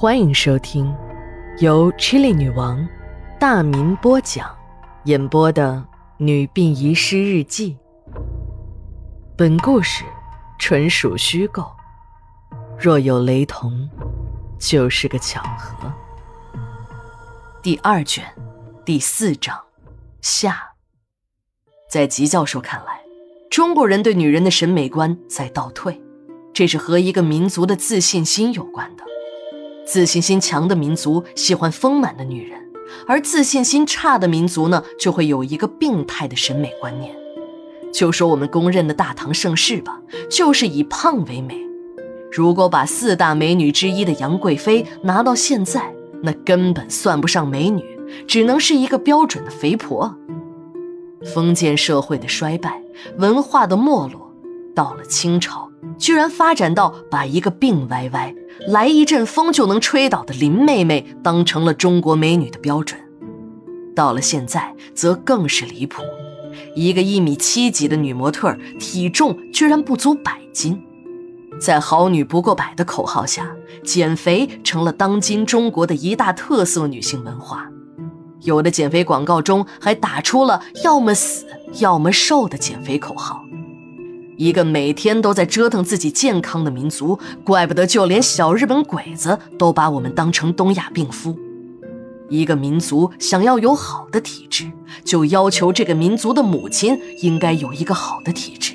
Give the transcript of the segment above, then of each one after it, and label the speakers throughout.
Speaker 1: 欢迎收听由 Chili 女王大民播讲、演播的《女病遗失日记》。本故事纯属虚构，若有雷同，就是个巧合。第二卷第四章下。在吉教授看来，中国人对女人的审美观在倒退，这是和一个民族的自信心有关的。自信心强的民族喜欢丰满的女人，而自信心差的民族呢，就会有一个病态的审美观念。就说我们公认的大唐盛世吧，就是以胖为美。如果把四大美女之一的杨贵妃拿到现在，那根本算不上美女，只能是一个标准的肥婆。封建社会的衰败，文化的没落，到了清朝，居然发展到把一个病歪歪。来一阵风就能吹倒的林妹妹当成了中国美女的标准，到了现在则更是离谱，一个一米七几的女模特体重居然不足百斤，在“好女不过百”的口号下，减肥成了当今中国的一大特色女性文化，有的减肥广告中还打出了“要么死，要么瘦”的减肥口号。一个每天都在折腾自己健康的民族，怪不得就连小日本鬼子都把我们当成东亚病夫。一个民族想要有好的体质，就要求这个民族的母亲应该有一个好的体质。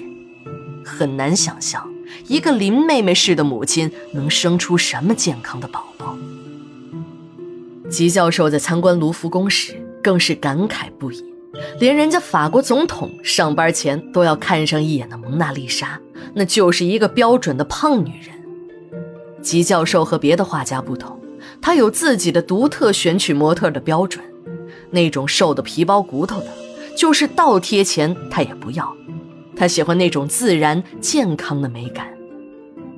Speaker 1: 很难想象，一个林妹妹式的母亲能生出什么健康的宝宝。吉教授在参观卢浮宫时，更是感慨不已。连人家法国总统上班前都要看上一眼的蒙娜丽莎，那就是一个标准的胖女人。吉教授和别的画家不同，他有自己的独特选取模特的标准。那种瘦的皮包骨头的，就是倒贴钱他也不要。他喜欢那种自然健康的美感。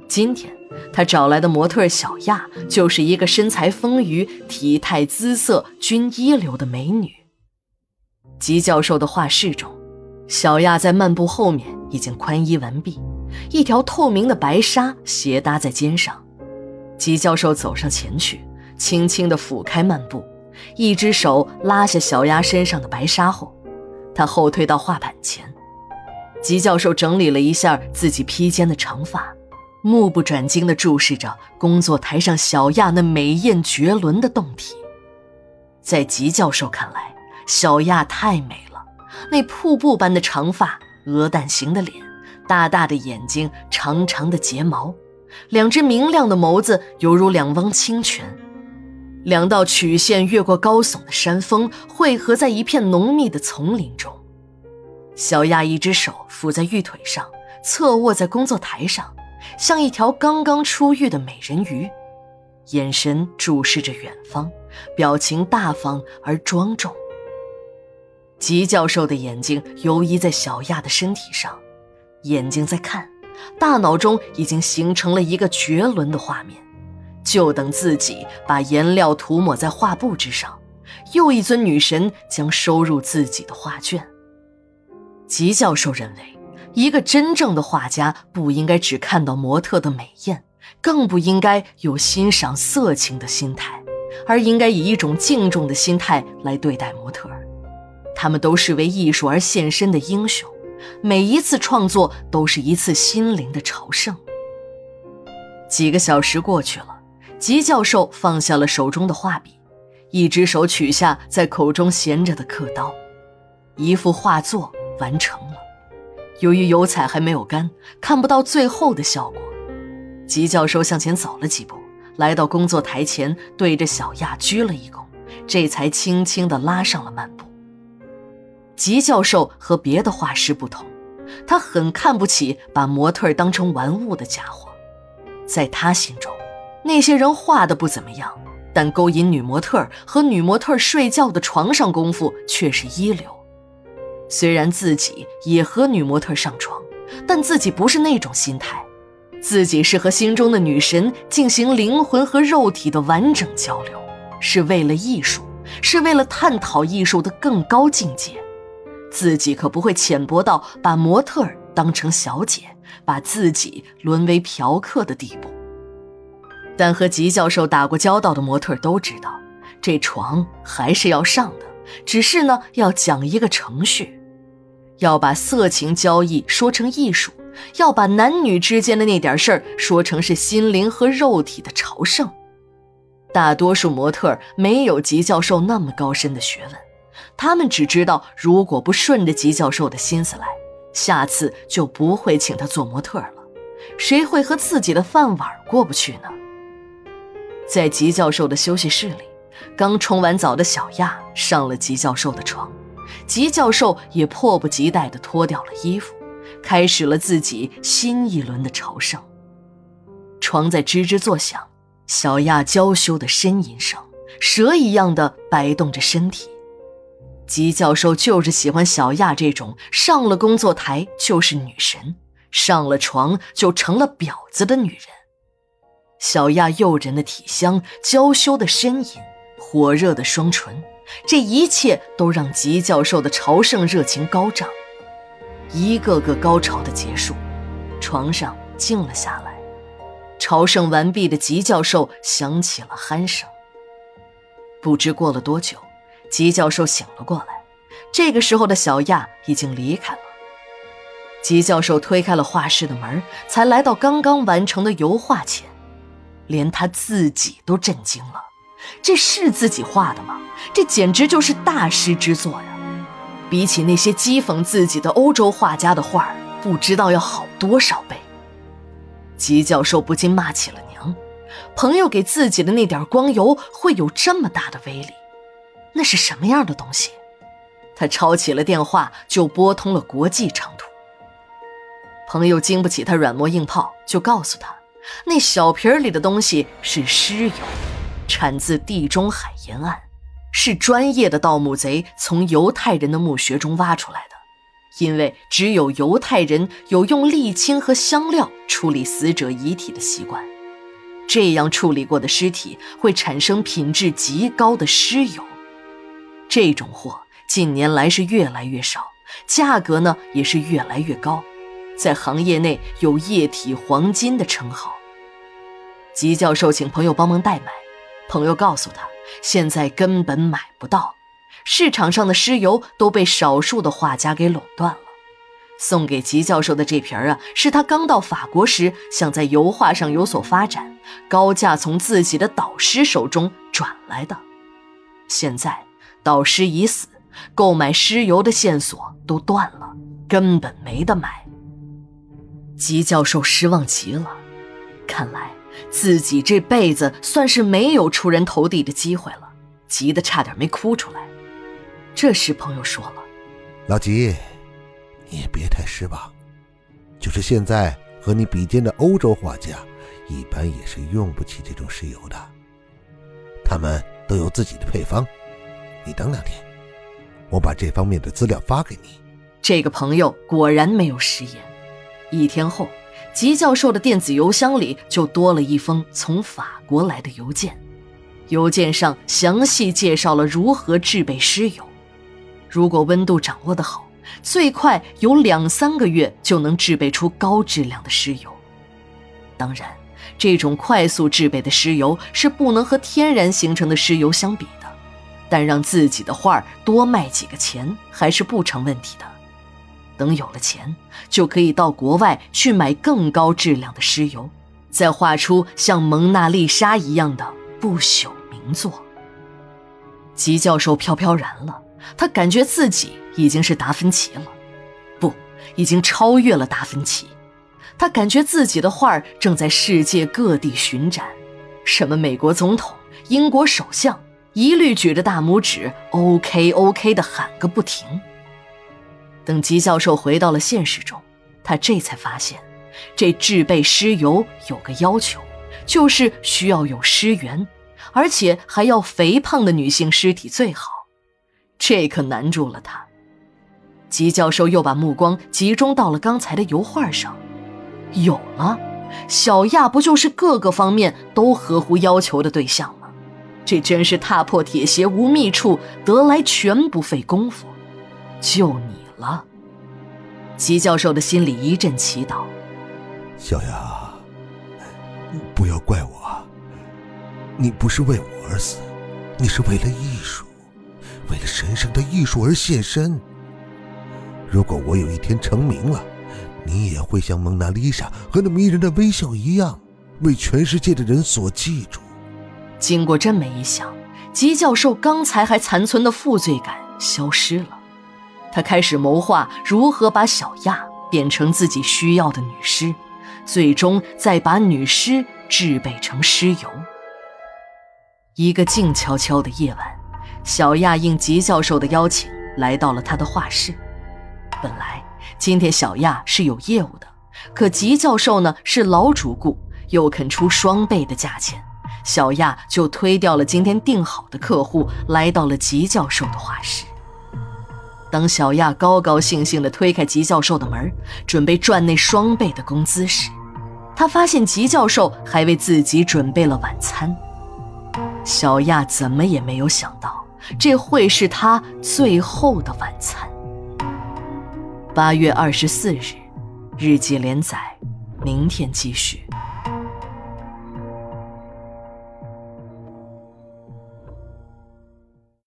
Speaker 1: 今天他找来的模特小亚，就是一个身材丰腴、体态姿色均一流的美女。吉教授的画室中，小亚在漫步后面已经宽衣完毕，一条透明的白纱斜搭在肩上。吉教授走上前去，轻轻地抚开漫步，一只手拉下小丫身上的白纱后，他后退到画板前。吉教授整理了一下自己披肩的长发，目不转睛地注视着工作台上小亚那美艳绝伦的胴体。在吉教授看来，小亚太美了，那瀑布般的长发，鹅蛋形的脸，大大的眼睛，长长的睫毛，两只明亮的眸子犹如两汪清泉，两道曲线越过高耸的山峰，汇合在一片浓密的丛林中。小亚一只手扶在玉腿上，侧卧在工作台上，像一条刚刚出浴的美人鱼，眼神注视着远方，表情大方而庄重。吉教授的眼睛游移在小亚的身体上，眼睛在看，大脑中已经形成了一个绝伦的画面，就等自己把颜料涂抹在画布之上，又一尊女神将收入自己的画卷。吉教授认为，一个真正的画家不应该只看到模特的美艳，更不应该有欣赏色情的心态，而应该以一种敬重的心态来对待模特。他们都是为艺术而献身的英雄，每一次创作都是一次心灵的朝圣。几个小时过去了，吉教授放下了手中的画笔，一只手取下在口中衔着的刻刀，一幅画作完成了。由于油彩还没有干，看不到最后的效果。吉教授向前走了几步，来到工作台前，对着小亚鞠了一躬，这才轻轻地拉上了漫步。吉教授和别的画师不同，他很看不起把模特当成玩物的家伙。在他心中，那些人画的不怎么样，但勾引女模特和女模特睡觉的床上功夫却是一流。虽然自己也和女模特上床，但自己不是那种心态，自己是和心中的女神进行灵魂和肉体的完整交流，是为了艺术，是为了探讨艺术的更高境界。自己可不会浅薄到把模特当成小姐，把自己沦为嫖客的地步。但和吉教授打过交道的模特都知道，这床还是要上的，只是呢，要讲一个程序，要把色情交易说成艺术，要把男女之间的那点事儿说成是心灵和肉体的朝圣。大多数模特没有吉教授那么高深的学问，他们只知道，如果不顺着吉教授的心思来，下次就不会请他做模特了。谁会和自己的饭碗过不去呢？在吉教授的休息室里，刚冲完澡的小亚上了吉教授的床，吉教授也迫不及待地脱掉了衣服，开始了自己新一轮的朝圣。床在吱吱作响，小亚娇羞的呻吟声，蛇一样的摆动着身体。吉教授就是喜欢小亚这种上了工作台就是女神，上了床就成了婊子的女人。小亚诱人的体香，娇羞的身影，火热的双唇，这一切都让吉教授的朝圣热情高涨。一个个高潮的结束，床上静了下来。朝圣完毕的吉教授响起了鼾声。不知过了多久，吉教授醒了过来。这个时候的小亚已经离开了。吉教授推开了画室的门，才来到刚刚完成的油画前。连他自己都震惊了，这是自己画的吗？这简直就是大师之作呀！比起那些讥讽自己的欧洲画家的画不知道要好多少倍。吉教授不禁骂起了娘：朋友给自己的那点光油会有这么大的威力？那是什么样的东西？他抄起了电话就拨通了国际长途。朋友经不起他软磨硬泡，就告诉他。那小瓶里的东西是尸油，产自地中海沿岸，是专业的盗墓贼从犹太人的墓穴中挖出来的。因为只有犹太人有用沥青和香料处理死者遗体的习惯，这样处理过的尸体会产生品质极高的尸油。这种货近年来是越来越少，价格呢也是越来越高。在行业内有“液体黄金”的称号。吉教授请朋友帮忙代买，朋友告诉他，现在根本买不到，市场上的尸油都被少数的画家给垄断了。送给吉教授的这瓶儿啊，是他刚到法国时想在油画上有所发展，高价从自己的导师手中转来的。现在导师已死，购买尸油的线索都断了，根本没得买。吉教授失望极了，看来自己这辈子算是没有出人头地的机会了，急得差点没哭出来。这时朋友说了：“
Speaker 2: 老吉，你也别太失望，就是现在和你比肩的欧洲画家，一般也是用不起这种石油的，他们都有自己的配方。你等两天，我把这方面的资料发给你。”
Speaker 1: 这个朋友果然没有食言。一天后，吉教授的电子邮箱里就多了一封从法国来的邮件。邮件上详细介绍了如何制备尸油。如果温度掌握得好，最快有两三个月就能制备出高质量的尸油。当然，这种快速制备的尸油是不能和天然形成的尸油相比的，但让自己的画多卖几个钱还是不成问题的。等有了钱，就可以到国外去买更高质量的尸油，再画出像蒙娜丽莎一样的不朽名作。吉教授飘飘然了，他感觉自己已经是达芬奇了，不，已经超越了达芬奇。他感觉自己的画正在世界各地巡展，什么美国总统、英国首相，一律举着大拇指，OK OK 的喊个不停。等吉教授回到了现实中，他这才发现，这制备尸油有个要求，就是需要有尸源，而且还要肥胖的女性尸体最好。这可难住了他。吉教授又把目光集中到了刚才的油画上，有了，小亚不就是各个方面都合乎要求的对象？这真是踏破铁鞋无觅处，得来全不费工夫。就你。了，吉教授的心里一阵祈祷。
Speaker 2: 小雅，不要怪我，你不是为我而死，你是为了艺术，为了神圣的艺术而献身。如果我有一天成名了，你也会像蒙娜丽莎和那迷人的微笑一样，为全世界的人所记住。
Speaker 1: 经过这么一想，吉教授刚才还残存的负罪感消失了。他开始谋划如何把小亚变成自己需要的女尸，最终再把女尸制备成尸油。一个静悄悄的夜晚，小亚应吉教授的邀请来到了他的画室。本来今天小亚是有业务的，可吉教授呢是老主顾，又肯出双倍的价钱，小亚就推掉了今天定好的客户，来到了吉教授的画室。当小亚高高兴兴地推开吉教授的门，准备赚那双倍的工资时，他发现吉教授还为自己准备了晚餐。小亚怎么也没有想到，这会是他最后的晚餐。八月二十四日，日记连载，明天继续。